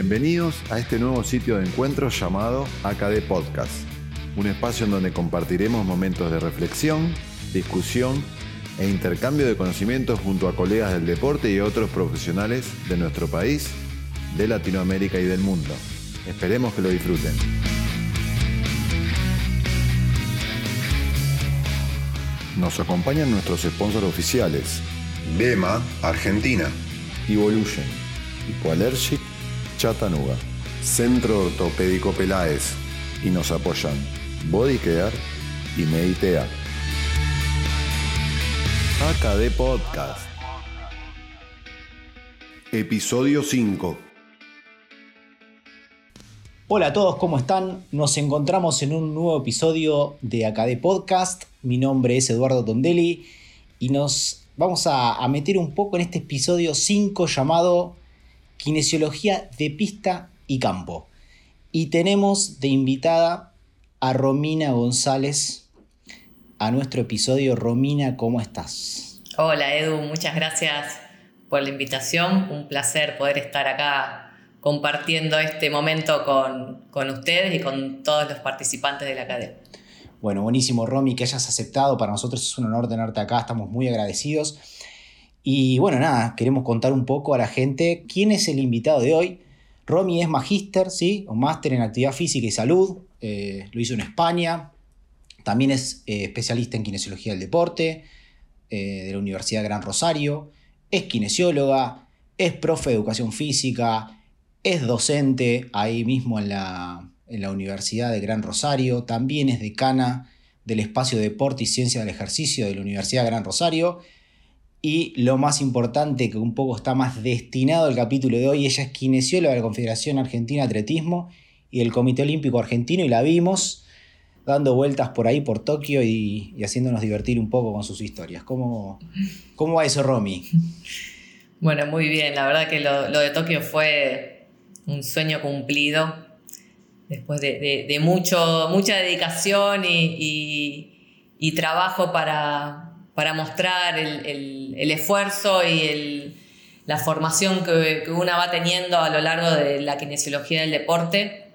Bienvenidos a este nuevo sitio de encuentro llamado AKD Podcast, un espacio en donde compartiremos momentos de reflexión, discusión e intercambio de conocimientos junto a colegas del deporte y otros profesionales de nuestro país, de Latinoamérica y del mundo. Esperemos que lo disfruten. Nos acompañan nuestros sponsors oficiales. Dema, Argentina. Evolution, Hipoallergic, Chattanooga. Centro Ortopédico Peláez. Y nos apoyan Body Care y Meditea. AKD Podcast. Episodio 5. Hola a todos, ¿cómo están? Nos encontramos en un nuevo episodio de AKD Podcast. Mi nombre es Eduardo Tondelli y nos vamos a, a meter un poco en este episodio 5 llamado Kinesiología de Pista y Campo. Y tenemos de invitada a Romina González a nuestro episodio. Romina, ¿cómo estás? Hola Edu, muchas gracias por la invitación. Un placer poder estar acá compartiendo este momento con, con ustedes y con todos los participantes de la academia. Bueno, buenísimo Romy que hayas aceptado. Para nosotros es un honor tenerte acá, estamos muy agradecidos. Y bueno, nada, queremos contar un poco a la gente quién es el invitado de hoy. Romy es magíster, ¿sí? O máster en actividad física y salud. eh, lo hizo en España. También es eh, especialista en kinesiología del deporte eh, de la Universidad Gran Rosario. Es kinesióloga, es profe de educación física, es docente ahí mismo en la, en la Universidad de Gran Rosario. También es decana del espacio de deporte y ciencia del ejercicio de la Universidad Gran Rosario. Y lo más importante, que un poco está más destinado al capítulo de hoy, ella es kinesióloga de la Confederación Argentina de Atletismo y del Comité Olímpico Argentino y la vimos dando vueltas por ahí, por Tokio y, y haciéndonos divertir un poco con sus historias. ¿Cómo, cómo va eso, Romy? Bueno, muy bien, la verdad que lo, lo de Tokio fue un sueño cumplido después de, de- mucho, mucha dedicación y- y trabajo para, para mostrar el, el- el esfuerzo y el- la formación que, que una va teniendo a lo largo de la kinesiología del deporte,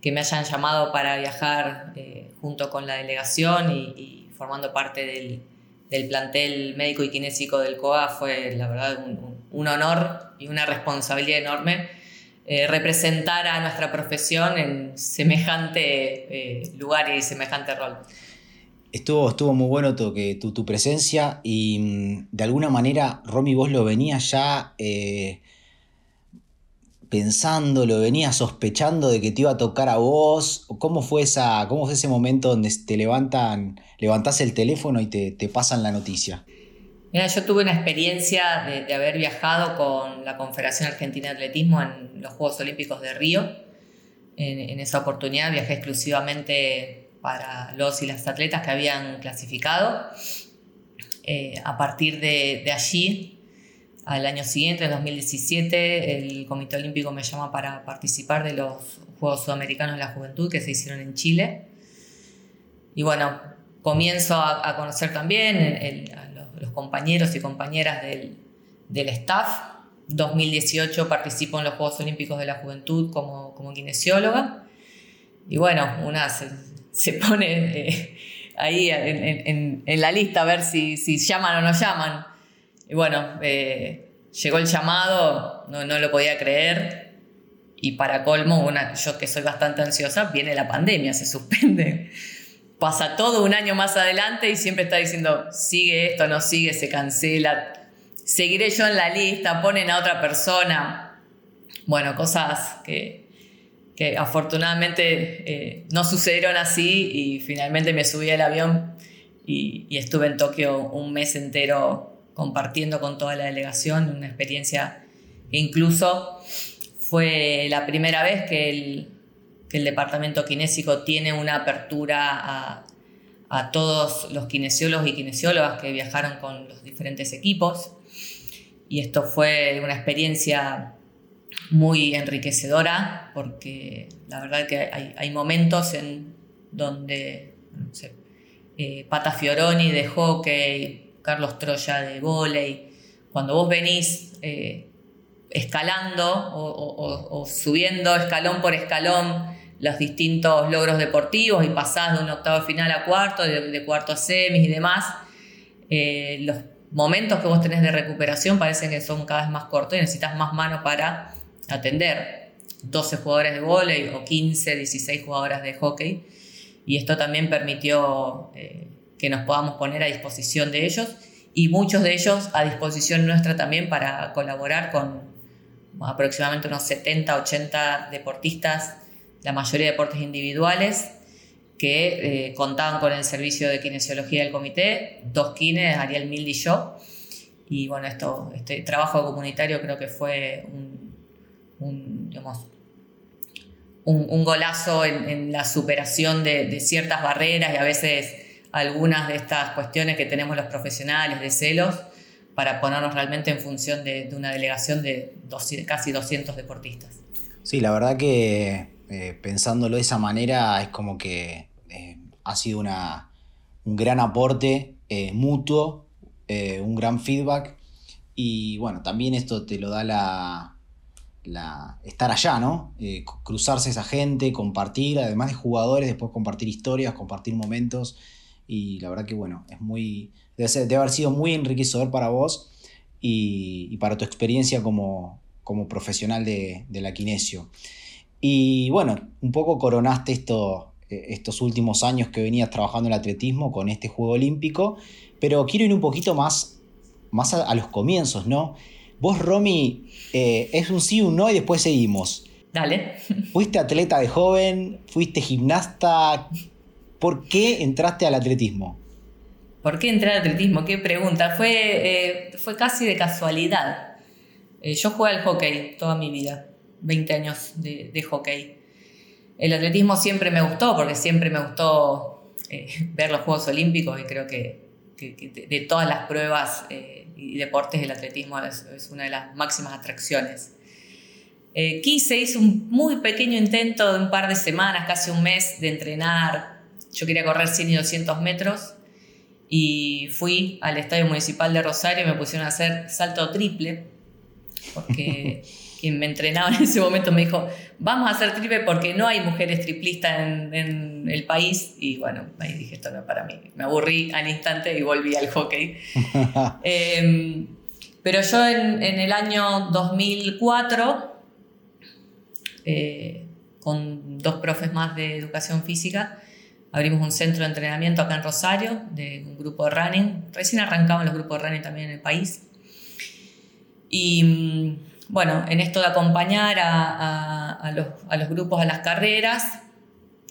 que me hayan llamado para viajar eh, junto con la delegación y, y formando parte del, del plantel médico y kinésico del COA fue la verdad un, un- honor y una responsabilidad enorme eh, representar a nuestra profesión en semejante eh, lugar y semejante rol. Estuvo, estuvo muy bueno tu, que, tu, tu presencia y mm, de alguna manera, Romy, vos lo venías ya eh, pensando, lo venías sospechando de que te iba a tocar a vos. ¿Cómo fue, esa, cómo fue ese momento donde te levantan, levantás el teléfono y te, te pasan la noticia? Mira, yo tuve una experiencia de, de haber viajado con la Confederación Argentina de Atletismo en los Juegos Olímpicos de Río. En, en esa oportunidad viajé exclusivamente para los y las atletas que habían clasificado. Eh, a partir de, de allí, al año siguiente, en 2017, el Comité Olímpico me llama para participar de los Juegos Sudamericanos de la Juventud que se hicieron en Chile. Y bueno, comienzo a, a conocer también el- el- a los, los compañeros y compañeras del, del staff. 2018 participo en los Juegos Olímpicos de la Juventud como, como kinesióloga. Y bueno, una se, pone eh, ahí en la lista a ver si, si llaman o no llaman. Y bueno, eh, llegó el llamado, no, no lo podía creer. Y para colmo, una, yo que soy bastante ansiosa, viene la pandemia, se suspende. Pasa todo un año más adelante y siempre está diciendo, sigue esto, no sigue, se cancela. Seguiré yo en la lista, ponen a otra persona. Bueno, cosas que, que afortunadamente eh, no sucedieron así y finalmente me subí al avión y, estuve en Tokio un mes entero compartiendo con toda la delegación, una experiencia que incluso fue la primera vez que el, que el departamento kinésico tiene una apertura a, a todos los kinesiólogos y kinesiólogas que viajaron con los diferentes equipos. Y esto fue una experiencia muy enriquecedora porque la verdad que hay, momentos en donde no eh, Pata Fioroni de hockey, Carlos Troya de volei, cuando vos venís eh, escalando o, subiendo escalón por escalón los distintos logros deportivos y pasás de un octavo final a cuarto, de, cuarto a semis y demás, eh, los momentos que vos tenés de recuperación parecen que son cada vez más cortos y necesitas más manos para atender 12 jugadores de vóley o 15, 16 jugadoras de hockey. Y esto también permitió eh, que nos podamos poner a disposición de ellos y muchos de ellos a disposición nuestra también para colaborar con aproximadamente unos 70, 80 deportistas, la mayoría de deportes individuales, que eh, contaban con el servicio de kinesiología del comité, dos kines, Ariel Mildi y yo. Y bueno, esto, este trabajo comunitario creo que fue un, un, golazo en, la superación de, ciertas barreras y a veces algunas de estas cuestiones que tenemos los profesionales de celos para ponernos realmente en función de, una delegación de casi 200 deportistas. Sí, la verdad que eh, pensándolo de esa manera es como que eh, ha sido una, un gran aporte eh, mutuo, un gran feedback y bueno, también esto te lo da la, estar allá, ¿no? cruzarse esa gente, compartir, además de jugadores, después compartir historias, compartir momentos y la verdad que bueno, es muy, debe, haber sido muy enriquecedor para vos y, para tu experiencia como, como profesional de, la kinesio. Y bueno, un poco coronaste eh, estos últimos años que venías trabajando en el atletismo con este Juego Olímpico, pero quiero ir un poquito más, más a, los comienzos, ¿no? Vos, Romy, eh, es un sí, un no y después seguimos. Dale. Fuiste atleta de joven, fuiste gimnasta. ¿Por qué entraste al atletismo? ¿Por qué entré al atletismo? Qué pregunta. Fue, eh, fue casi de casualidad. yo jugué al hockey toda mi vida. 20 años de, hockey. El atletismo siempre me gustó, porque siempre me gustó eh, ver los Juegos Olímpicos y creo que, de, todas las pruebas eh, y deportes el atletismo es, una de las máximas atracciones. Eh, quise, hice un muy pequeño intento de un par de semanas, casi un mes, de entrenar. Yo quería correr 100 y 200 metros y fui al Estadio Municipal de Rosario y me pusieron a hacer salto triple, porque quien me entrenaba en ese momento me dijo, vamos a hacer triple porque no hay mujeres triplistas en, el país. Y bueno, ahí dije, esto no es para mí. Me aburrí al instante y volví al hockey. Em, pero yo en, el año 2004, eh, con dos profes más de educación física, abrimos un centro de entrenamiento acá en Rosario, de un grupo de running. Recién arrancaban los grupos de running también en el país. Y bueno, en esto de acompañar a, los, grupos a las carreras,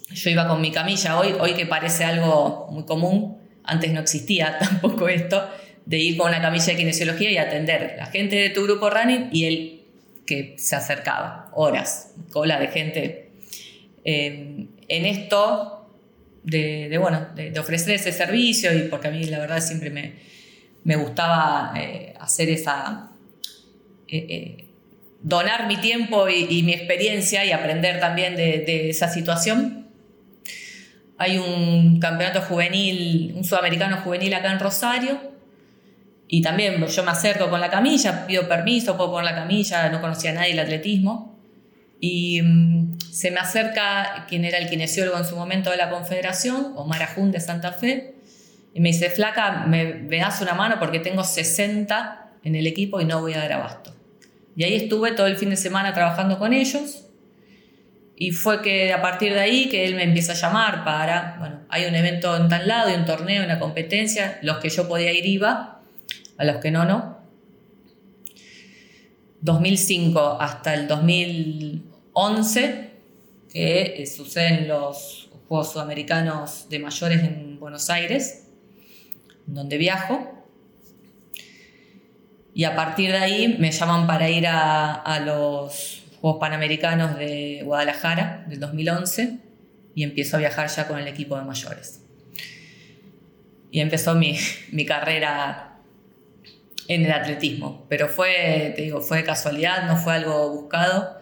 yo iba con mi camilla, hoy, hoy que parece algo muy común, antes no existía tampoco esto, de ir con una camilla de kinesiología y atender la gente de tu grupo running y él que se acercaba, horas, cola de gente. Eh, en esto de, bueno, de, ofrecer ese servicio y porque a mí la verdad siempre me, gustaba eh, hacer esa... Eh, donar mi tiempo y, mi experiencia y aprender también de, esa situación. Hay un campeonato juvenil, un sudamericano juvenil acá en Rosario, y también yo me acerco con la camilla, pido permiso, puedo poner la camilla, no conocía a nadie el atletismo. Y mm, se me acerca quien era el kinesiólogo en su momento de la Confederación, Omar Ajun de Santa Fe, y me dice, flaca, me, me das una mano porque tengo 60 en el equipo y no voy a dar abasto. Y ahí estuve todo el fin de semana trabajando con ellos. Y fue que a partir de ahí que él me empieza a llamar para, bueno, hay un evento en tal lado, hay un torneo, una competencia, los que yo podía ir iba, a los que no, no. 2005 hasta el 2011, que eh, suceden los Juegos Sudamericanos de Mayores en Buenos Aires, donde viajo. Y a partir de ahí me llaman para ir a, los Juegos Panamericanos de Guadalajara del 2011 y empiezo a viajar ya con el equipo de mayores. Y empezó mi, carrera en el atletismo, pero fue, te digo, fue casualidad, no fue algo buscado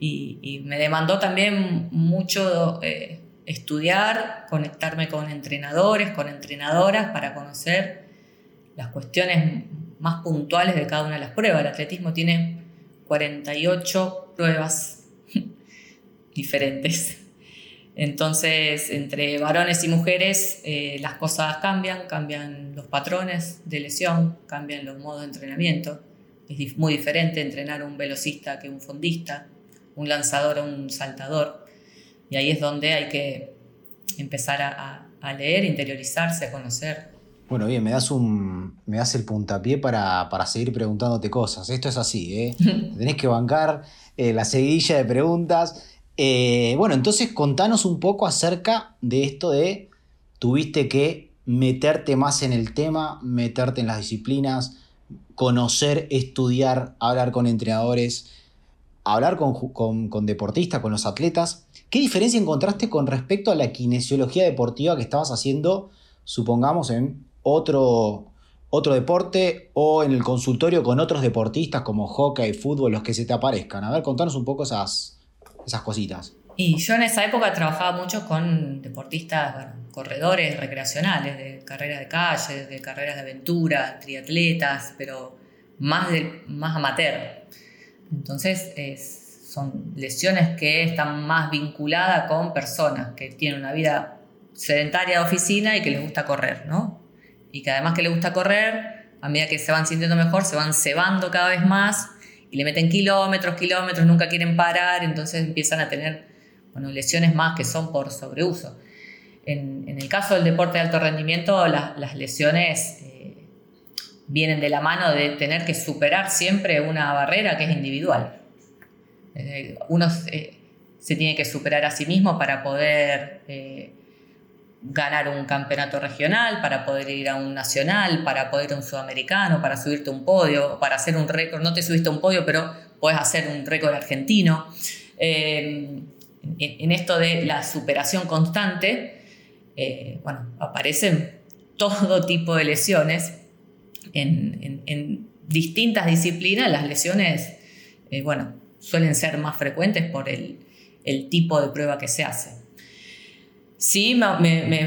y, me demandó también mucho eh, estudiar, conectarme con entrenadores, con entrenadoras para conocer las cuestiones más puntuales de cada una de las pruebas. El atletismo tiene 48 pruebas diferentes. Entonces, entre varones y mujeres, eh, las cosas cambian, cambian los patrones de lesión, cambian los modos de entrenamiento. Es muy diferente entrenar un velocista que un fondista, un lanzador a un saltador. Y ahí es donde hay que empezar a, a leer, interiorizarse, a conocer. Bueno, bien, me das, un, me das el puntapié para, para seguir preguntándote cosas. Esto es así, ¿eh? Tenés que bancar eh, la seguidilla de preguntas. Eh, bueno, entonces contanos un poco acerca de esto de tuviste que meterte más en el tema, meterte en las disciplinas, conocer, estudiar, hablar con entrenadores, hablar con, con, deportistas, con los atletas. ¿Qué diferencia encontraste con respecto a la kinesiología deportiva que estabas haciendo, supongamos, en otro, otro deporte o en el consultorio con otros deportistas como hockey, fútbol, los que se te aparezcan? A ver, contanos un poco esas, esas cositas. Y yo en esa época trabajaba mucho con deportistas, corredores recreacionales, de carreras de calle, de carreras de aventura, triatletas, pero más, de, más amateur. Entonces son lesiones que están más vinculadas con personas que tienen una vida sedentaria de oficina y que les gusta correr, ¿no? Y que además que les gusta correr, a medida que se van sintiendo mejor, se van cebando cada vez más y le meten kilómetros, kilómetros, nunca quieren parar, entonces empiezan a tener bueno, lesiones más que son por sobreuso. En, el caso del deporte de alto rendimiento, las lesiones eh, vienen de la mano de tener que superar siempre una barrera que es individual. Eh, uno eh, se tiene que superar a sí mismo para poder ganar un campeonato regional, para poder ir a un nacional, para poder ir a un sudamericano, para subirte a un podio, para hacer un récord. No te subiste a un podio, pero puedes hacer un récord argentino. Eh, en, esto de la superación constante, eh, bueno, aparecen todo tipo de lesiones. En, distintas disciplinas las lesiones, eh, bueno, suelen ser más frecuentes por el, el tipo de prueba que se hace. Sí,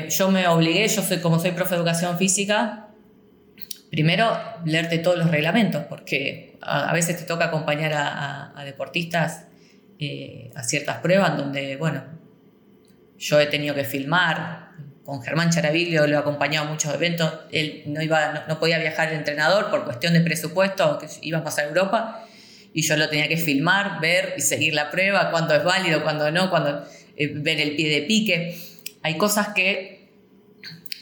yo me obligué, yo soy, como soy profe de educación física, primero leerte todos los reglamentos, porque a, veces te toca acompañar a, deportistas eh, a ciertas pruebas donde, bueno, yo he tenido que filmar, con Germán Charaviglio lo he acompañado a muchos eventos, él no, iba, no, podía viajar el entrenador por cuestión de presupuesto, que íbamos a Europa, y yo lo tenía que filmar, ver y seguir la prueba, cuándo es válido, cuándo no, cuando eh, ver el pie de pique hay cosas que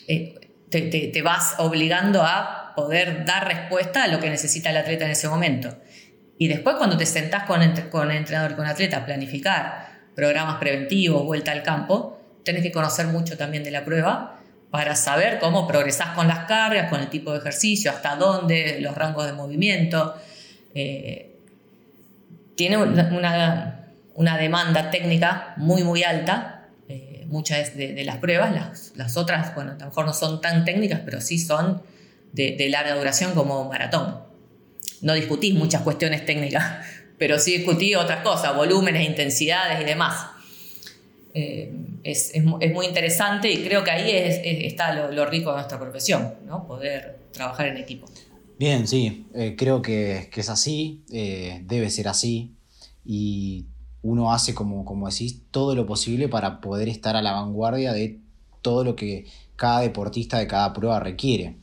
eh, te, vas obligando a poder dar respuesta a lo que necesita el atleta en ese momento. Y después cuando te sentás con, con el entrenador y con el atleta a planificar programas preventivos, vuelta al campo, tenés que conocer mucho también de la prueba para saber cómo progresás con las cargas, con el tipo de ejercicio, hasta dónde, los rangos de movimiento. Eh, tiene una, una demanda técnica muy, muy alta muchas de, las pruebas, las, otras, bueno, a lo mejor no son tan técnicas, pero sí son de, larga duración como maratón. No discutís muchas cuestiones técnicas, pero sí discutí otras cosas, volúmenes, intensidades y demás. Eh, es, muy interesante y creo que ahí está lo, rico de nuestra profesión, ¿no? poder trabajar en equipo. Bien, sí, eh, creo que, es así, eh, debe ser así y uno hace, como, como decís, todo lo posible para poder estar a la vanguardia de todo lo que cada deportista de cada prueba requiere.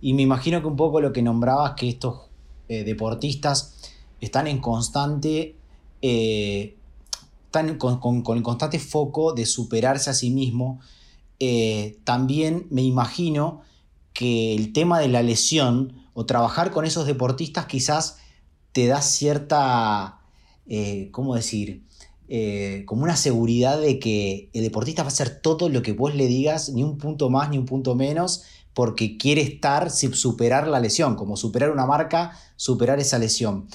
Y me imagino que un poco lo que nombrabas, que estos eh, deportistas están en constante, eh, están con, el constante foco de superarse a sí mismo. Eh, también me imagino que el tema de la lesión o trabajar con esos deportistas quizás te da cierta eh, ¿cómo decir? Eh, como una seguridad de que el deportista va a hacer todo lo que vos le digas, ni un punto más ni un punto menos, porque quiere estar, superar la lesión, como superar una marca, superar esa lesión.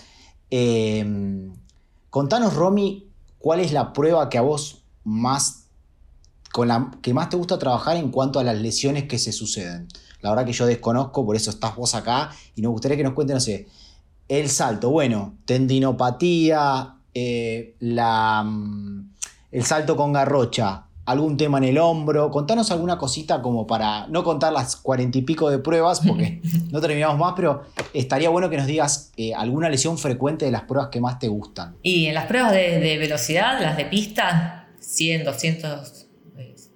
Em, contanos, Romy, cuál es la prueba que a vos más, con la que más te gusta trabajar en cuanto a las lesiones que se suceden. La verdad que yo desconozco, por eso estás vos acá, y nos gustaría que nos cuenten, no sé, el salto, bueno, tendinopatía, eh, la, mm, el salto con garrocha, algún tema en el hombro. Contanos alguna cosita como para no contar las cuarenta y pico de pruebas, porque no terminamos más, pero estaría bueno que nos digas eh, alguna lesión frecuente de las pruebas que más te gustan. Y en las pruebas de, velocidad, las de pista, 100, 200,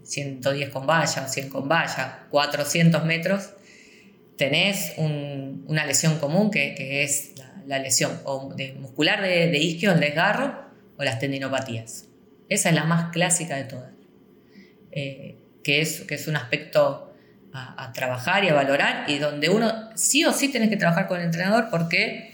110 con valla, 100 con valla, 400 metros, tenés una lesión común que, es la, lesión muscular de, isquio, el desgarro o las tendinopatías. Esa es la más clásica de todas. Eh, que, es, que es un aspecto a, trabajar y a valorar y donde uno sí o sí tiene que trabajar con el entrenador porque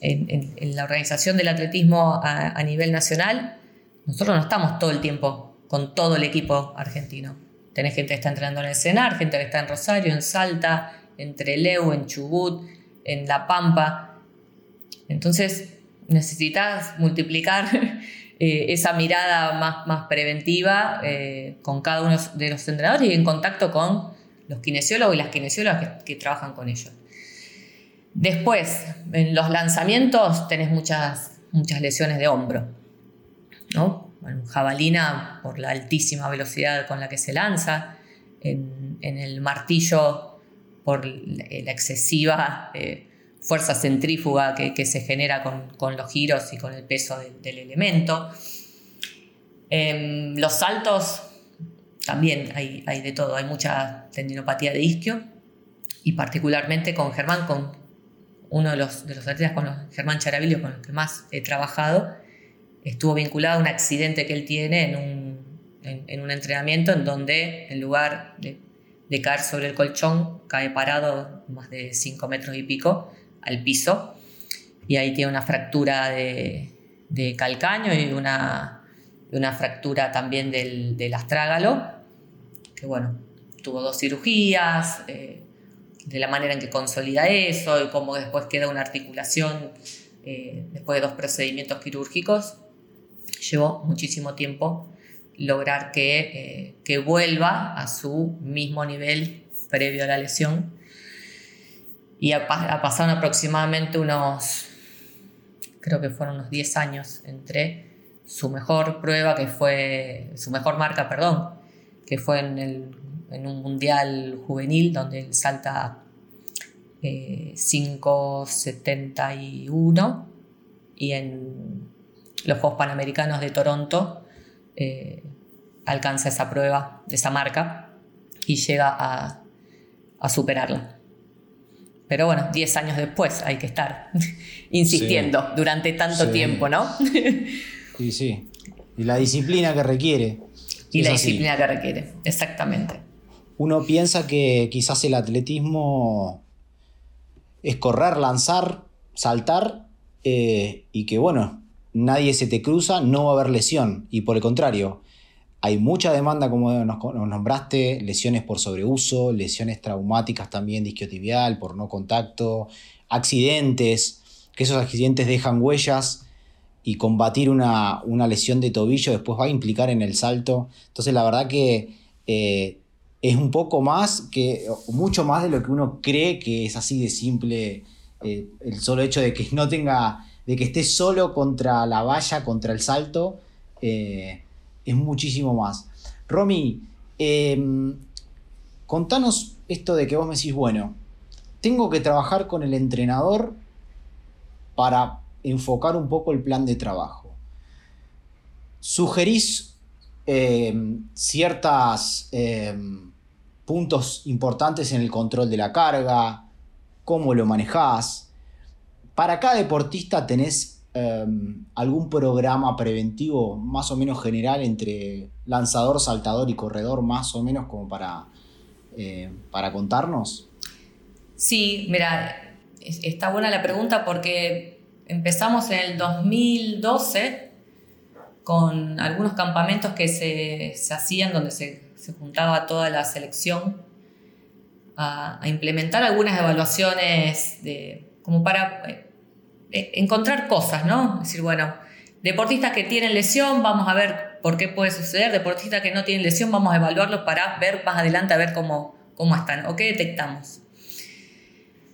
en, la organización del atletismo a, nivel nacional nosotros no estamos todo el tiempo con todo el equipo argentino. Tenés gente que está entrenando en el Senar, gente que está en Rosario, en Salta, en Trelew, en Chubut, en La Pampa. Entonces necesitas multiplicar Eh, esa mirada más, más preventiva eh, con cada uno de los entrenadores y en contacto con los kinesiólogos y las kinesiólogas que, trabajan con ellos. Después, en los lanzamientos tenés muchas, muchas lesiones de hombro. ¿no? jabalina por la altísima velocidad con la que se lanza, en, el martillo por la excesiva eh, fuerza centrífuga que, se genera con, los giros y con el peso del elemento. Em, los saltos, también hay, de todo, hay mucha tendinopatía de isquio y particularmente con Germán, con uno de los, de los atletas, con Germán Charavillo, con los que más he trabajado, estuvo vinculado a un accidente que él tiene en un, en, un entrenamiento en donde en lugar de, de, caer sobre el colchón, cae parado más de 5 metros y pico al piso y ahí tiene una fractura de, calcaño y una, una, fractura también del, astrágalo, que bueno, tuvo dos cirugías, eh, de la manera en que consolida eso y cómo después queda una articulación eh, después de dos procedimientos quirúrgicos, llevó muchísimo tiempo lograr que, eh, que vuelva a su mismo nivel previo a la lesión y ha, pasado aproximadamente unos, creo que fueron unos 10 años entre su mejor prueba, que fue, su mejor marca, perdón, que fue en, el, en un mundial juvenil donde él salta 5.71 eh, y en los Juegos Panamericanos de Toronto eh, alcanza esa prueba, esa marca y llega a superarla. Pero bueno, 10 años después hay que estar insistiendo durante tanto tiempo, ¿no? sí, sí. Y la disciplina que requiere. Y la disciplina que requiere, exactamente. Uno piensa que quizás el atletismo es correr, lanzar, saltar eh, y que bueno, nadie se te cruza, no va a haber lesión. Y por el contrario, hay mucha demanda, como nos, nombraste, lesiones por sobreuso, lesiones traumáticas también, disquiotibial, por no contacto, accidentes, que esos accidentes dejan huellas y combatir una, lesión de tobillo después va a implicar en el salto. Entonces la verdad que eh, es un poco más, que, mucho más de lo que uno cree que es así de simple eh, el solo hecho de que no tenga, de que esté solo contra la valla, contra el salto. Eh, es muchísimo más. Romy, em, contanos esto de que vos me decís, bueno, tengo que trabajar con el entrenador para enfocar un poco el plan de trabajo. ¿Sugerís em, ciertos em, puntos importantes en el control de la carga? ¿Cómo lo manejás? Para cada deportista tenés Em, algún programa preventivo más o menos general entre lanzador, saltador y corredor, más o menos como para, eh, para contarnos? Sí, mira, está buena la pregunta porque empezamos en el 2012 con algunos campamentos que se, hacían donde se, juntaba toda la selección a, a implementar algunas evaluaciones de, como para eh, encontrar cosas, ¿no? Es decir, bueno, deportistas que tienen lesión, vamos a ver por qué puede suceder, deportistas que no tienen lesión, vamos a evaluarlos para ver más adelante, a ver cómo, cómo están o qué detectamos.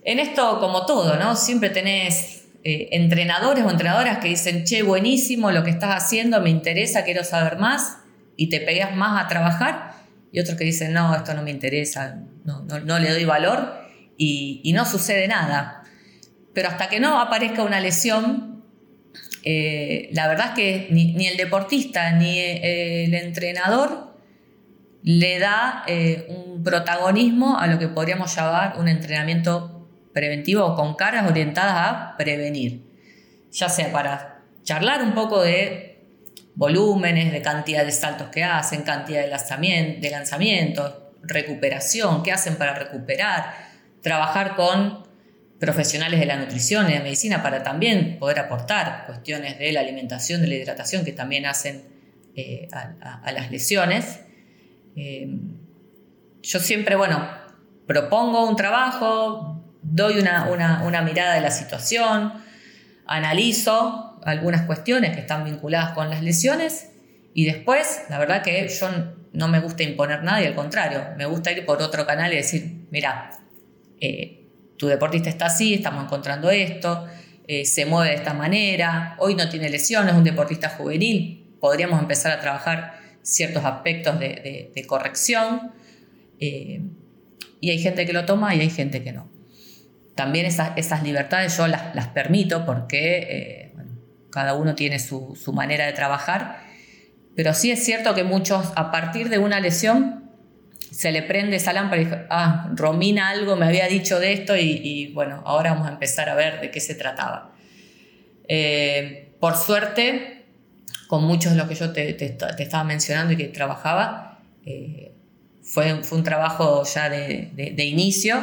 En esto, como todo, ¿no? Siempre tenés eh, entrenadores o entrenadoras que dicen, che, buenísimo lo que estás haciendo, me interesa, quiero saber más. y te pegas más a trabajar y otros que dicen, no, esto no me interesa, no, no, le doy valor y, no sucede nada. Pero hasta que no aparezca una lesión, eh, la verdad es que ni, el deportista ni eh, el entrenador le da eh, un protagonismo a lo que podríamos llamar un entrenamiento preventivo con cargas orientadas a prevenir, ya sea para charlar un poco de volúmenes, de cantidad de saltos que hacen, cantidad de lanzamientos, recuperación, qué hacen para recuperar, trabajar con profesionales de la nutrición y de la medicina para también poder aportar cuestiones de la alimentación, de la hidratación que también hacen eh, a, las lesiones. Eh, yo siempre, bueno, propongo un trabajo, doy una, una mirada de la situación, analizo algunas cuestiones que están vinculadas con las lesiones y después, la verdad que yo no me gusta imponer nada y al contrario, me gusta ir por otro canal y decir, mira, eh, tu deportista está así, estamos encontrando esto, eh, se mueve de esta manera, hoy no tiene lesiones, es un deportista juvenil, podríamos empezar a trabajar ciertos aspectos de, corrección eh, y hay gente que lo toma y hay gente que no. También esas, libertades yo las, las permito porque cada uno tiene su, manera de trabajar, pero sí es cierto que muchos a partir de una lesión se le prende esa lámpara y dice, ah, Romina algo me había dicho de esto y, bueno, ahora vamos a empezar a ver de qué se trataba. Eh, por suerte, con muchos de los que yo te, estaba mencionando y que trabajaba, eh, fue, fue, un trabajo ya de, de inicio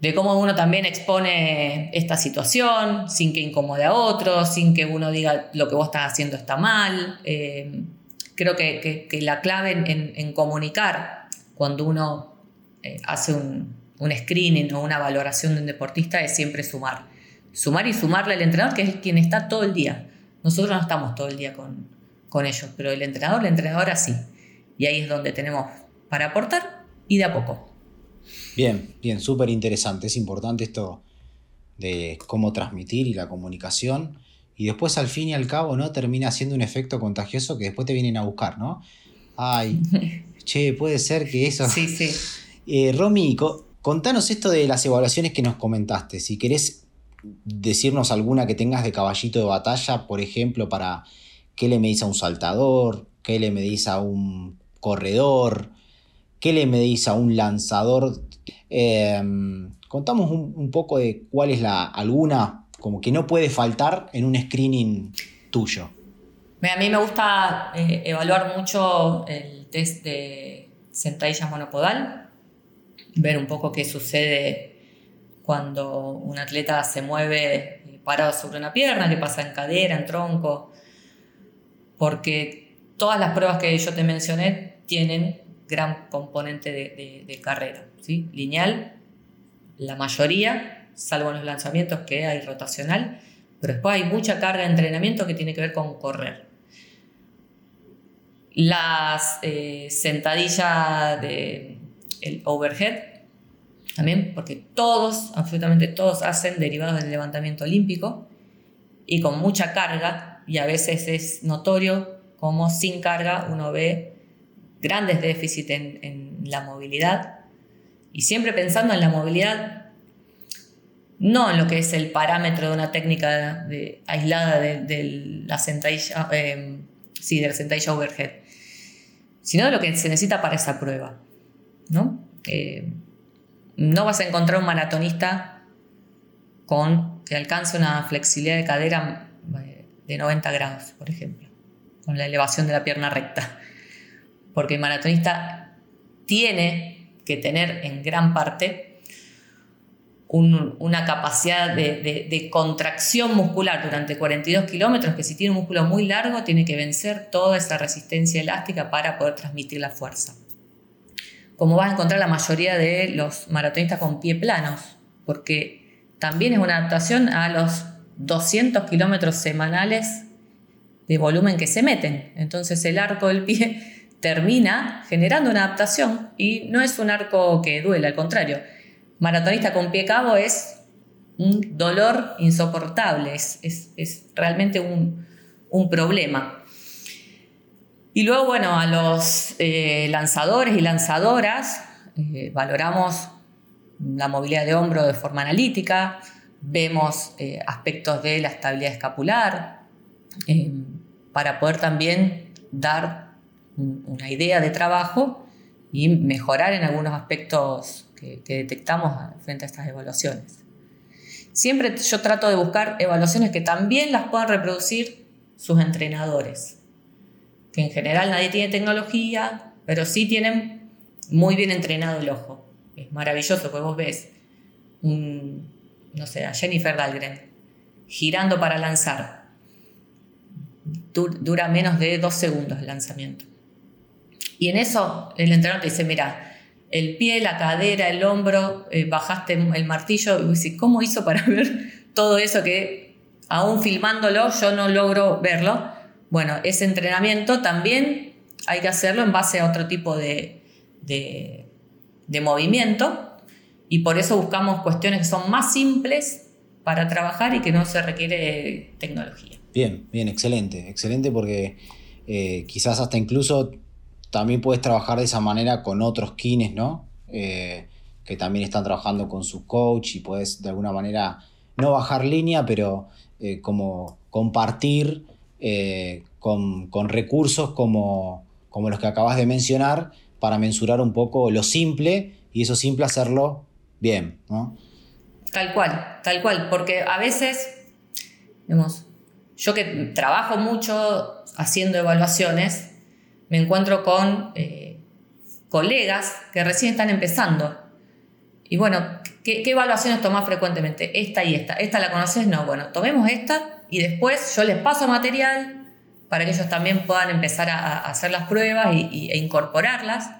de cómo uno también expone esta situación sin que incomode a otros, sin que uno diga lo que vos estás haciendo está mal. Eh, creo que, la clave en, comunicar cuando uno eh, hace un, screening o una valoración de un deportista es siempre sumar. Sumar y sumarle al entrenador, que es quien está todo el día. Nosotros no estamos todo el día con, con ellos, pero el entrenador, la entrenadora sí. Y ahí es donde tenemos para aportar y de a poco. Bien, bien, súper interesante. Es importante esto de cómo transmitir y la comunicación. Y después, al fin y al cabo, ¿no? Termina siendo un efecto contagioso que después te vienen a buscar, ¿no? Ay, che, puede ser que eso. Sí, sí. Eh, Romy, contanos esto de las evaluaciones que nos comentaste. Si querés decirnos alguna que tengas de caballito de batalla, por ejemplo, para qué le medís a un saltador, qué le medís a un corredor, qué le medís a un lanzador Em, contamos un, poco de cuál es la alguna como que no puede faltar en un screening tuyo. A mí me gusta eh, evaluar mucho el test de sentadilla monopodal, ver un poco qué sucede cuando un atleta se mueve parado sobre una pierna, qué pasa en cadera, en tronco, porque todas las pruebas que yo te mencioné tienen gran componente de, carrera, ¿sí? lineal, la mayoría, salvo en los lanzamientos que hay rotacional, pero después hay mucha carga de entrenamiento que tiene que ver con correr. Las eh, sentadillas de overhead, también porque todos, absolutamente todos, hacen derivados del levantamiento olímpico y con mucha carga, y a veces es notorio como sin carga uno ve grandes déficits en, la movilidad y siempre pensando en la movilidad, no en lo que es el parámetro de una técnica aislada de, la sentadilla, eh, sí, de la sentadilla overhead, sino de lo que se necesita para esa prueba. ¿no? Eh, no vas a encontrar un maratonista con que alcance una flexibilidad de cadera eh, de 90 grados, por ejemplo, con la elevación de la pierna recta porque el maratonista tiene que tener en gran parte una capacidad de, contracción muscular durante 42 kilómetros, que si tiene un músculo muy largo tiene que vencer toda esa resistencia elástica para poder transmitir la fuerza. Como vas a encontrar la mayoría de los maratonistas con pie planos, porque también es una adaptación a los 200 kilómetros semanales de volumen que se meten. Entonces el arco del pie termina generando una adaptación y no es un arco que duele, al contrario. Maratonista con pie cabo es un dolor insoportable, es, realmente un, problema. Y luego, bueno, a los eh, lanzadores y lanzadoras eh, valoramos la movilidad de hombro de forma analítica, vemos eh, aspectos de la estabilidad escapular, para poder también dar una idea de trabajo y mejorar en algunos aspectos que, detectamos frente a estas evaluaciones. Siempre yo trato de buscar evaluaciones que también las puedan reproducir sus entrenadores, que en general nadie tiene tecnología, pero sí tienen muy bien entrenado el ojo. Es maravilloso, porque vos ves, no sé, a Jennifer Dahlgren girando para lanzar. Dura menos de dos segundos el lanzamiento. Y en eso el entrenador te dice, mira, el pie, la cadera, el hombro, eh, bajaste el martillo, y dices, ¿cómo hizo para ver todo eso que aún filmándolo yo no logro verlo? Bueno, ese entrenamiento también hay que hacerlo en base a otro tipo de, de movimiento y por eso buscamos cuestiones que son más simples para trabajar y que no se requiere tecnología. Bien, bien, excelente, excelente porque eh, quizás hasta incluso también puedes trabajar de esa manera con otros kines, ¿no? Eh, que también están trabajando con su coach y puedes de alguna manera no bajar línea, pero eh, como compartir eh, con, recursos como, como los que acabas de mencionar para mensurar un poco lo simple y eso simple hacerlo bien, ¿no? Tal cual, tal cual, porque a veces, digamos, yo que trabajo mucho haciendo evaluaciones, me encuentro con eh, colegas que recién están empezando. Y bueno, ¿qué, evaluaciones tomas frecuentemente? Esta y esta. ¿Esta la conoces? No, bueno, tomemos esta y después yo les paso material para que ellos también puedan empezar a, hacer las pruebas y, e incorporarlas.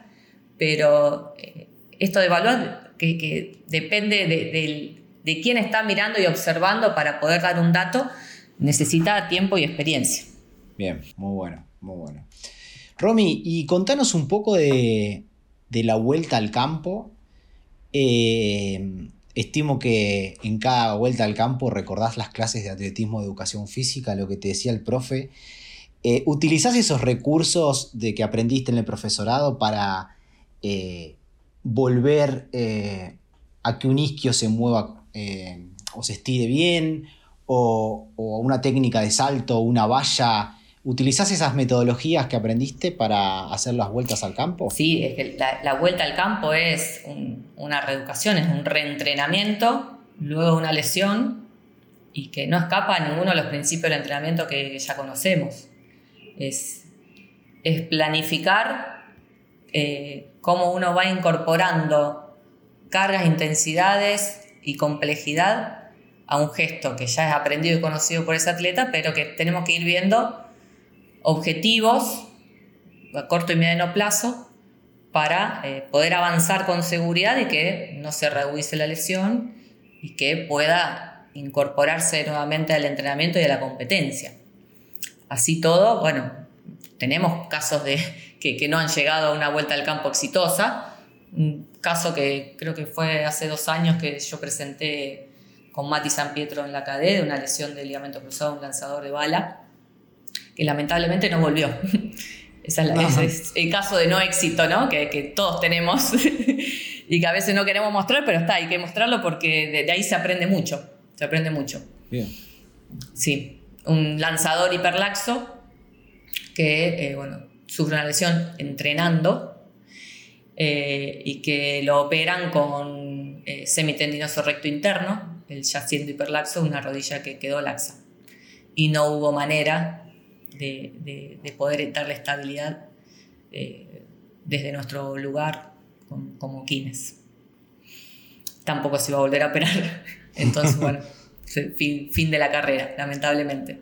Pero eh, esto de evaluar, que, depende de, de quién está mirando y observando para poder dar un dato, necesita tiempo y experiencia. Bien, muy bueno, muy bueno. Romy, y contanos un poco de, la vuelta al campo. Eh, estimo que en cada vuelta al campo recordás las clases de atletismo de educación física, lo que te decía el profe. Eh, ¿Utilizás esos recursos de que aprendiste en el profesorado para eh, volver a que un isquio se mueva o se estire bien? O, o una técnica de salto, una valla ¿Utilizás esas metodologías que aprendiste para hacer las vueltas al campo? Sí, es que la, vuelta al campo es una reeducación, es un reentrenamiento, luego una lesión y que no escapa a ninguno de los principios del entrenamiento que ya conocemos. Es, planificar eh, cómo uno va incorporando cargas, intensidades y complejidad a un gesto que ya es aprendido y conocido por ese atleta, pero que tenemos que ir viendo objetivos a corto y mediano plazo para eh, poder avanzar con seguridad y que no se reduce la lesión y que pueda incorporarse nuevamente al entrenamiento y a la competencia. Así todo, bueno, tenemos casos de que, no han llegado a una vuelta al campo exitosa. Un caso que creo que fue hace dos años que yo presenté con Mati San Pietro en la cadena de una lesión del ligamento cruzado, un lanzador de bala que lamentablemente no volvió. Ese es, el caso de no éxito, ¿no? Que, todos tenemos y que a veces no queremos mostrar, pero está, hay que mostrarlo porque de, ahí se aprende mucho. Se aprende mucho. Bien. Sí, un lanzador hiperlaxo que, eh, bueno, sufre una lesión entrenando eh, y que lo operan con eh, semitendinoso recto interno, el ya siendo hiperlaxo, una rodilla que quedó laxa. Y no hubo manera de, poder darle estabilidad eh, desde nuestro lugar como, quines. Tampoco se iba a volver a operar. Entonces, bueno, fin, de la carrera, lamentablemente.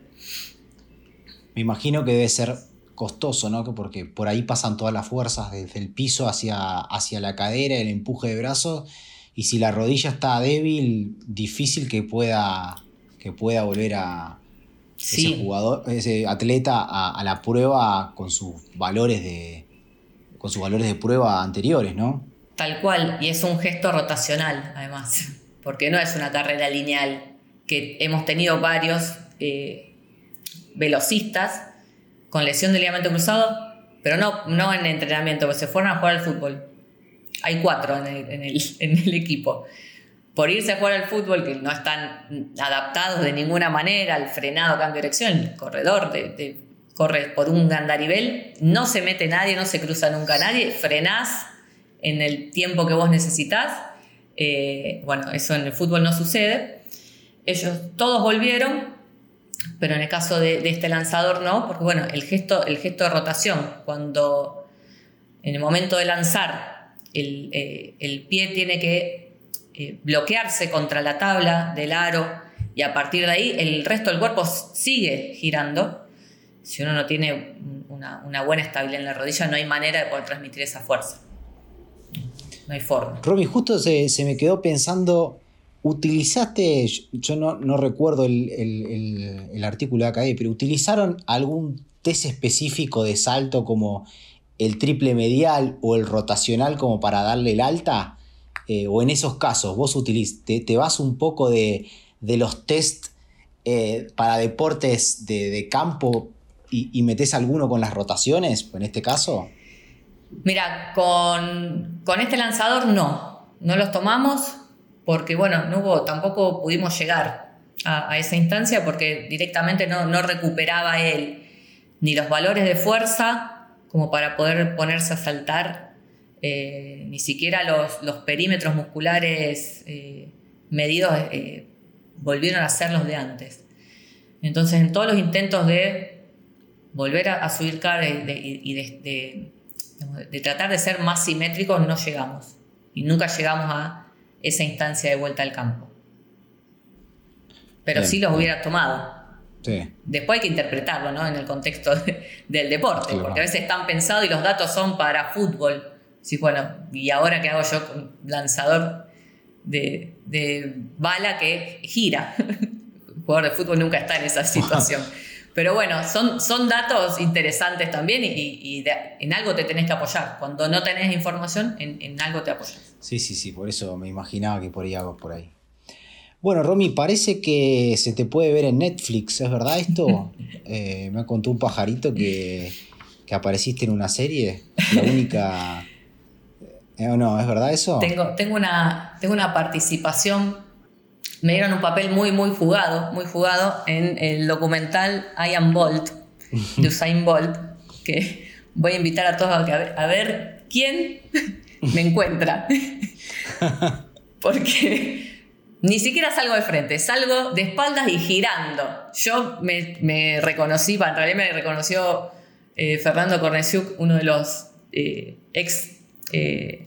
Me imagino que debe ser costoso, ¿no? Porque por ahí pasan todas las fuerzas desde el piso hacia, hacia la cadera, el empuje de brazos, y si la rodilla está débil, difícil que pueda, que pueda volver a, ese jugador, ese atleta a, la prueba con sus valores de con sus valores de prueba anteriores, ¿no? Tal cual, y es un gesto rotacional, además, porque no es una carrera lineal, que hemos tenido varios eh, velocistas con lesión de ligamento cruzado pero no, no en entrenamiento, pues se fueron a jugar al fútbol. Hay cuatro en el, en el, en el equipo. Por irse a jugar al fútbol, que no están adaptados de ninguna manera al frenado, cambio de dirección, el corredor de, corre por un andarivel, no se mete nadie, no se cruza nunca nadie, frenás en el tiempo que vos necesitas. Eh, bueno, eso en el fútbol no sucede. Ellos todos volvieron, pero en el caso de, de, este lanzador no, porque bueno, el gesto, el gesto de rotación, cuando en el momento de lanzar el, eh, el pie tiene que eh, bloquearse contra la tabla del aro y a partir de ahí el resto del cuerpo sigue girando. Si uno no tiene una, buena estabilidad en la rodilla, no hay manera de poder transmitir esa fuerza. No hay forma. Romy, justo se, me quedó pensando ¿Utilizaste, yo no, no recuerdo el, el, el, artículo de acá, pero ¿utilizaron algún test específico de salto como el triple medial o el rotacional como para darle el alta? Eh, o en esos casos, vos utiliz, te, te vas un poco de, de los test eh, para deportes de, de campo y, y, metes alguno con las rotaciones, en este caso? Mira, con, con este lanzador no, no los tomamos porque bueno, no tampoco pudimos llegar a, a esa instancia porque directamente no, no, recuperaba él ni los valores de fuerza como para poder ponerse a saltar, eh, ni siquiera los, los, perímetros musculares eh, medidos eh, volvieron a ser los de antes. Entonces, en todos los intentos de volver a, a subir carga y, de, y de, de, de tratar de ser más simétricos, no llegamos. Y nunca llegamos a esa instancia de vuelta al campo. Pero Bien. sí los hubiera tomado. Sí. Después hay que interpretarlo ¿no? en el contexto de, del deporte, claro. porque a veces están pensados y los datos son para fútbol. Sí, bueno, ¿y ahora qué hago yo con lanzador de, de bala que gira? El jugador de fútbol nunca está en esa situación. Pero bueno, son, son datos interesantes también y, y de, en algo te tenés que apoyar. Cuando no tenés información, en, en algo te apoyas. Sí, sí, sí, por eso me imaginaba que por ahí hago por ahí. Bueno, Romy, parece que se te puede ver en Netflix, ¿es verdad esto? eh, me contó un pajarito que, que, apareciste en una serie, la única... ¿Eh, ¿O no? ¿Es verdad eso? Tengo, tengo, una, tengo una participación, me dieron un papel muy, muy jugado, muy jugado en el documental I Am Bolt, de Usain Bolt, que voy a invitar a todos a ver, a ver quién me encuentra. Porque ni siquiera salgo de frente, salgo de espaldas y girando. Yo me, me reconocí, en realidad me reconoció eh, Fernando Cornesiuk, uno de los eh, ex eh,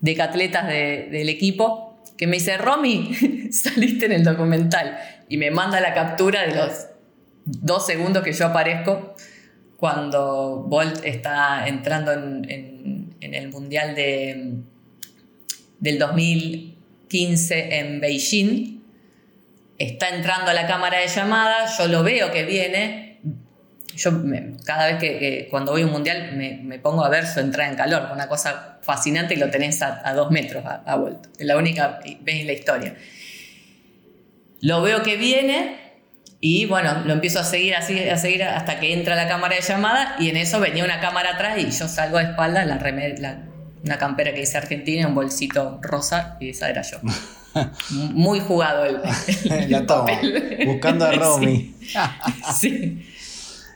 decatletas de, del equipo, que me dice, Romy, saliste en el documental. Y me manda la captura de los dos segundos que yo aparezco cuando Bolt está entrando en, en, en el Mundial de, del 2015 en Beijing. Está entrando a la cámara de llamada, yo lo veo que viene. Yo me, cada vez que, que, cuando voy a un mundial me, me, pongo a ver su entrada en calor, una cosa fascinante y lo tenés a, a dos metros a, a vuelta. Es la única vez en la historia. Lo veo que viene, y bueno, lo empiezo a seguir así, a seguir hasta que entra la cámara de llamada y en eso venía una cámara atrás y yo salgo de espalda, la, la una campera que dice Argentina, un bolsito rosa y esa era yo. Muy jugado el, el la toma, buscando a Romy. Sí. sí.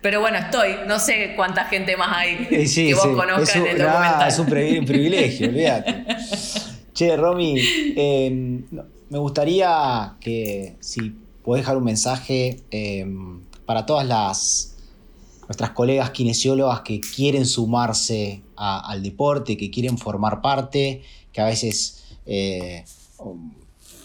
Pero bueno, estoy. No sé cuánta gente más hay sí, que vos sí. conozcas en el documental. Ah, es un privilegio, olvídate. Che, Romy, eh, me gustaría que si podés dejar un mensaje eh, para todas las nuestras colegas kinesiólogas que quieren sumarse a, al deporte, que quieren formar parte, que a veces eh,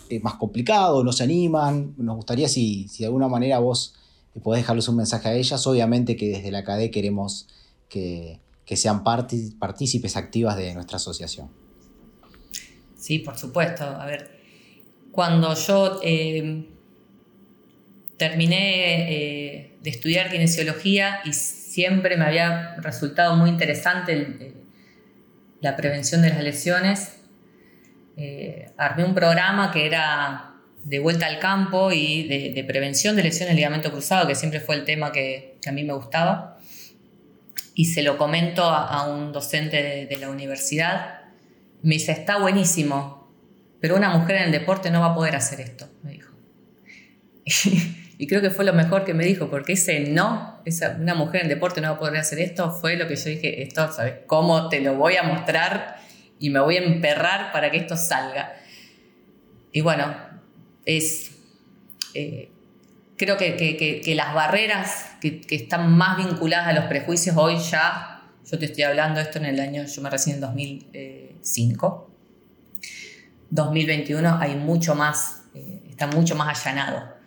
es más complicado, no se animan. Nos gustaría si, si de alguna manera vos podés dejarles un mensaje a ellas. Obviamente que desde la CADE queremos que, que sean partícipes activas de nuestra asociación. Sí, por supuesto. A ver, cuando yo eh, terminé eh, de estudiar kinesiología y siempre me había resultado muy interesante el, la prevención de las lesiones, eh, armé un programa que era de vuelta al campo y de, de, prevención de lesiones ligamento cruzado, que siempre fue el tema que, a mí me gustaba. y se lo comento a, un docente de, de la universidad. Me dice, está buenísimo, pero una mujer en el deporte no va a poder hacer esto, me dijo. y creo que fue lo mejor que me dijo, porque ese no, esa, una mujer en deporte no va a poder hacer esto, fue lo que yo dije, esto, ¿sabes cómo te lo voy a mostrar y me voy a emperrar para que esto salga? Y bueno, es... Eh, creo que, las barreras que, están más vinculadas a los prejuicios hoy ya, yo te estoy hablando esto en el año, yo me recién en 2005, 2021 hay mucho más, eh, está mucho más allanado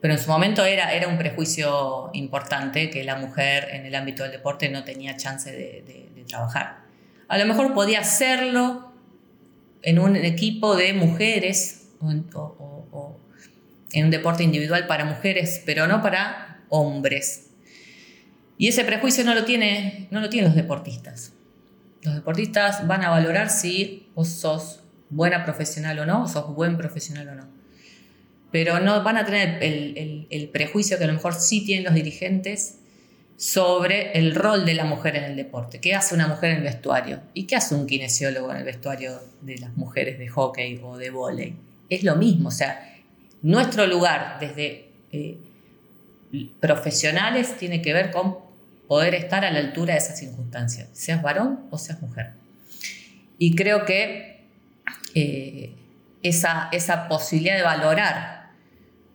pero en su momento era, era un prejuicio importante que la mujer en el ámbito del deporte no tenía chance de, trabajar. A lo mejor podía hacerlo en un equipo de mujeres o, en un deporte individual para mujeres, pero no para hombres. Y ese prejuicio no lo, tiene, no lo tienen los deportistas. Los deportistas van a valorar si vos sos buena profesional o no, sos buen profesional o no pero no van a tener el, prejuicio que a lo mejor sí tienen los dirigentes sobre el rol de la mujer en el deporte. ¿Qué hace una mujer en el vestuario? ¿Y qué hace un kinesiólogo en el vestuario de las mujeres de hockey o de vóley? Es lo mismo, o sea, nuestro lugar desde eh, profesionales tiene que ver con poder estar a la altura de esas circunstancias, seas varón o seas mujer. Y creo que eh, esa, esa posibilidad de valorar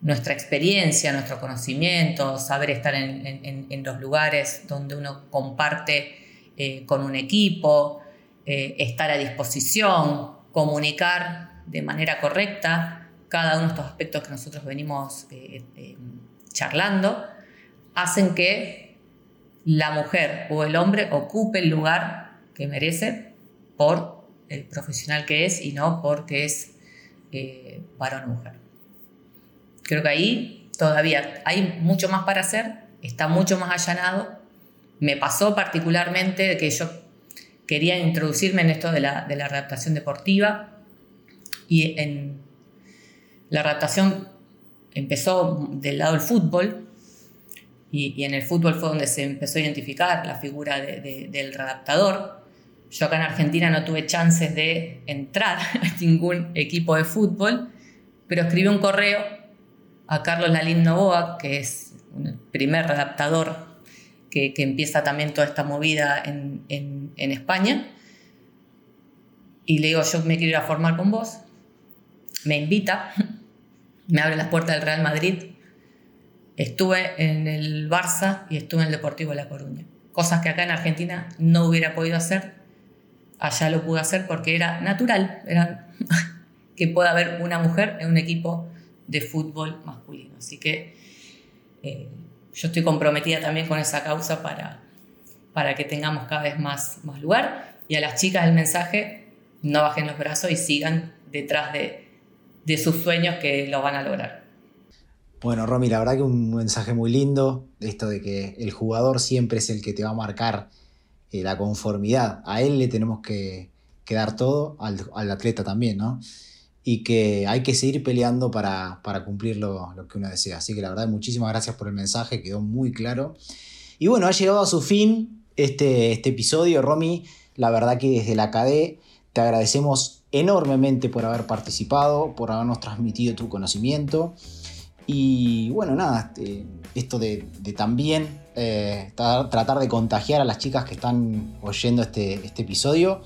nuestra experiencia, nuestro conocimiento, saber estar en, los lugares donde uno comparte eh, con un equipo, estar a disposición, comunicar de manera correcta cada uno de estos aspectos que nosotros venimos eh, charlando, hacen que la mujer o el hombre ocupe el lugar que merece por el profesional que es y no porque es varón o mujer. Creo que ahí todavía hay mucho más para hacer, está mucho más allanado. Me pasó particularmente que yo quería introducirme en esto de la, de la adaptación deportiva y en la adaptación empezó del lado del fútbol y, en el fútbol fue donde se empezó a identificar la figura del readaptador. Yo acá en Argentina no tuve chances de entrar a ningún equipo de fútbol, pero escribí un correo a Carlos Lalín Novoa, que es el primer adaptador que, empieza también toda esta movida en, España. Y le digo, yo me quiero ir a formar con vos. Me invita, me abre las puertas del Real Madrid. Estuve en el Barça y estuve en el Deportivo de La Coruña. Cosas que acá en Argentina no hubiera podido hacer. Allá lo pude hacer porque era natural. Que pueda haber una mujer en un equipo de fútbol masculino. Así que eh, yo estoy comprometida también con esa causa para, para que tengamos cada vez más, más lugar. Y a las chicas el mensaje, no bajen los brazos y sigan detrás de, de sus sueños que lo van a lograr. Bueno, Romy, la verdad que un mensaje muy lindo, esto de que el jugador siempre es el que te va a marcar eh, la conformidad. A él le tenemos que, dar todo, al, al, atleta también, ¿no? y que hay que seguir peleando para, cumplir lo, que uno desea. Así que la verdad, muchísimas gracias por el mensaje, quedó muy claro. Y bueno, ha llegado a su fin este, este episodio, Romy. La verdad que desde la CADE te agradecemos enormemente por haber participado, por habernos transmitido tu conocimiento. Y bueno, nada, este, esto de, también eh, tratar de contagiar a las chicas que están oyendo este, este episodio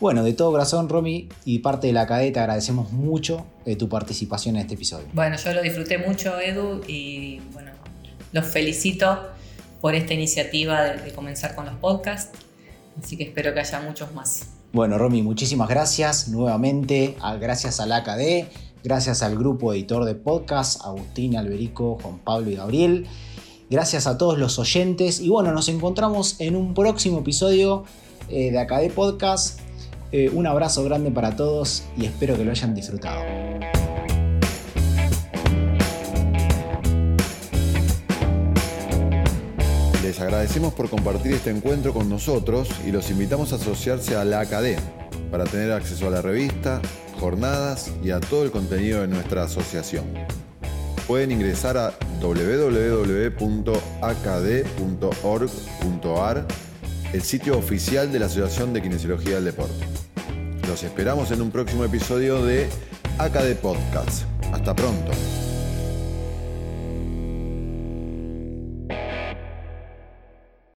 bueno, de todo corazón, Romy, y parte de la cadeta agradecemos mucho de tu participación en este episodio. Bueno, yo lo disfruté mucho, Edu, y bueno, los felicito por esta iniciativa de, comenzar con los podcasts, así que espero que haya muchos más. Bueno, Romy, muchísimas gracias nuevamente, gracias a la AKD, gracias al grupo editor de podcast, Agustín, Alberico, Juan Pablo y Gabriel. Gracias a todos los oyentes y bueno, nos encontramos en un próximo episodio eh, de AKD Podcast. Eh, un abrazo grande para todos y espero que lo hayan disfrutado. Agradecemos por compartir este encuentro con nosotros y los invitamos a asociarse a la ACAD para tener acceso a la revista, jornadas y a todo el contenido de nuestra asociación. Pueden ingresar a www.acad.org.ar el sitio oficial de la Asociación de Kinesiología del Deporte. Los esperamos en un próximo episodio de AKD Podcast. Hasta pronto.